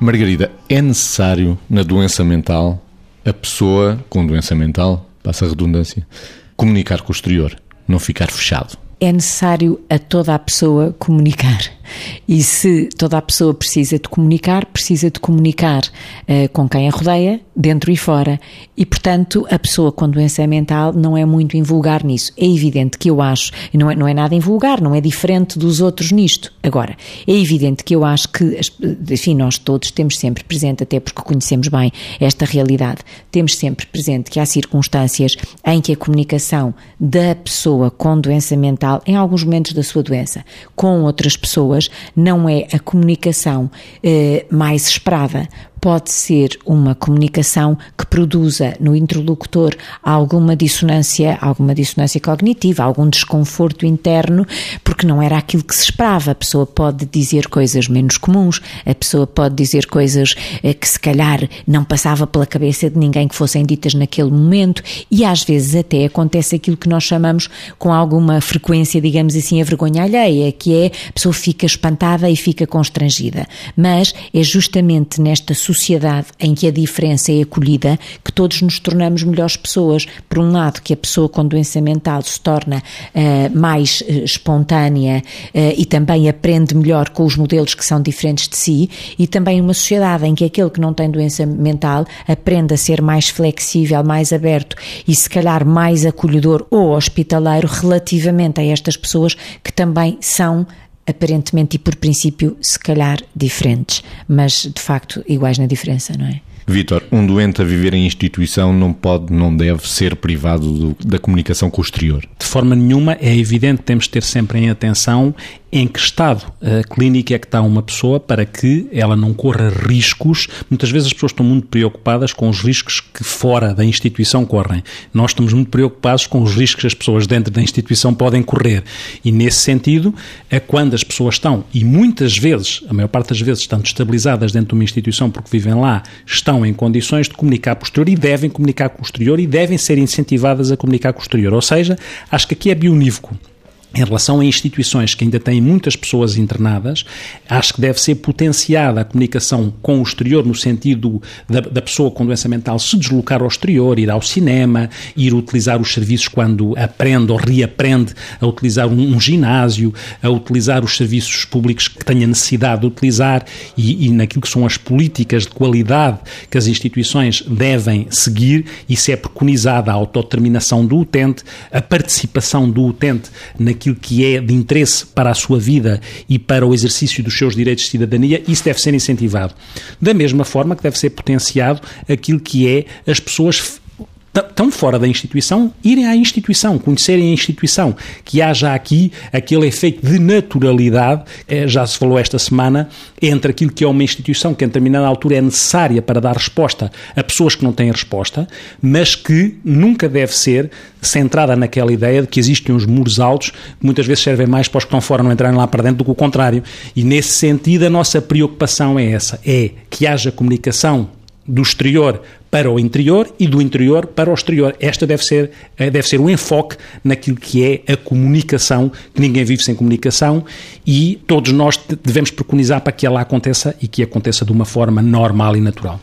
Margarida, é necessário na doença mental a pessoa com doença mental, passa a redundância, comunicar com o exterior, não ficar fechado? É necessário a toda a pessoa comunicar. E se toda a pessoa precisa de comunicar, precisa de comunicar uh, com quem a rodeia, dentro e fora. E, portanto, a pessoa com doença mental não é muito invulgar nisso. É evidente que eu acho, e não é, não é nada invulgar, não é diferente dos outros nisto. Agora, é evidente que eu acho que, enfim, nós todos temos sempre presente, até porque conhecemos bem esta realidade, temos sempre presente que há circunstâncias em que a comunicação da pessoa com doença mental, em alguns momentos da sua doença, com outras pessoas, pessoas não é a comunicação eh, mais esperada pode ser uma comunicação que produza no interlocutor alguma dissonância, alguma dissonância cognitiva, algum desconforto interno, porque não era aquilo que se esperava. A pessoa pode dizer coisas menos comuns, a pessoa pode dizer coisas eh, que se calhar não passava pela cabeça de ninguém que fossem ditas naquele momento e às vezes até acontece aquilo que nós chamamos com alguma frequência, digamos assim, a vergonha alheia, que é a pessoa fica espantada e fica constrangida. Mas é justamente nesta sociedade em que a diferença é acolhida que todos nos tornamos melhores pessoas. Por um lado, que a pessoa com doença mental se torna uh, mais uh, espontânea uh, e também aprende melhor com os modelos que são diferentes de si, e também uma sociedade em que aquele que não tem doença mental aprende a ser mais flexível, mais aberto e se calhar mais acolhedor ou hospitaleiro relativamente a estas pessoas que também são aparentemente e por princípio, se calhar diferentes, mas de facto iguais na diferença, não é? Vítor, um doente a viver em instituição não pode, não deve ser privado do, da comunicação com o exterior. De forma nenhuma, é evidente temos de ter sempre em atenção em que estado uh, clínico é que está uma pessoa para que ela não corra riscos. Muitas vezes as pessoas estão muito preocupadas com os riscos que fora da instituição correm. Nós estamos muito preocupados com os riscos que as pessoas dentro da instituição podem correr. E nesse sentido, é quando as pessoas estão, e muitas vezes, a maior parte das vezes, estão estabilizadas dentro de uma instituição porque vivem lá, estão em condições de comunicar com o exterior e devem comunicar com o exterior e devem ser incentivadas a comunicar com o exterior. Ou seja, acho que aqui é bionívoco em relação a instituições que ainda têm muitas pessoas internadas, acho que deve ser potenciada a comunicação com o exterior, no sentido da, da, pessoa com doença mental se deslocar ao exterior, ir ao cinema, ir utilizar os serviços quando aprende ou reaprende a utilizar um, um ginásio, a utilizar os serviços públicos que tenha necessidade de utilizar e, e naquilo que são as políticas de qualidade que as instituições devem seguir, isso é preconizada a autodeterminação do utente, a participação do utente na aquilo que é de interesse para a sua vida e para o exercício dos seus direitos de cidadania, isso deve ser incentivado. Da mesma forma que deve ser potenciado aquilo que é as pessoas tão fora da instituição, irem à instituição, conhecerem a instituição, que haja aqui aquele efeito de naturalidade, eh, já se falou esta semana, entre aquilo que é uma instituição que, em determinada altura, é necessária para dar resposta a pessoas que não têm resposta, mas que nunca deve ser centrada naquela ideia de que existem uns muros altos que muitas vezes servem mais para os que estão fora não entrarem lá para dentro do que o contrário. E, nesse sentido, a nossa preocupação é essa, é que haja comunicação do exterior para o interior e do interior para o exterior. Esta deve ser, eh, deve ser o enfoque naquilo que é a comunicação, que ninguém vive sem comunicação e todos nós devemos preconizar para que ela aconteça e que aconteça de uma forma normal e natural.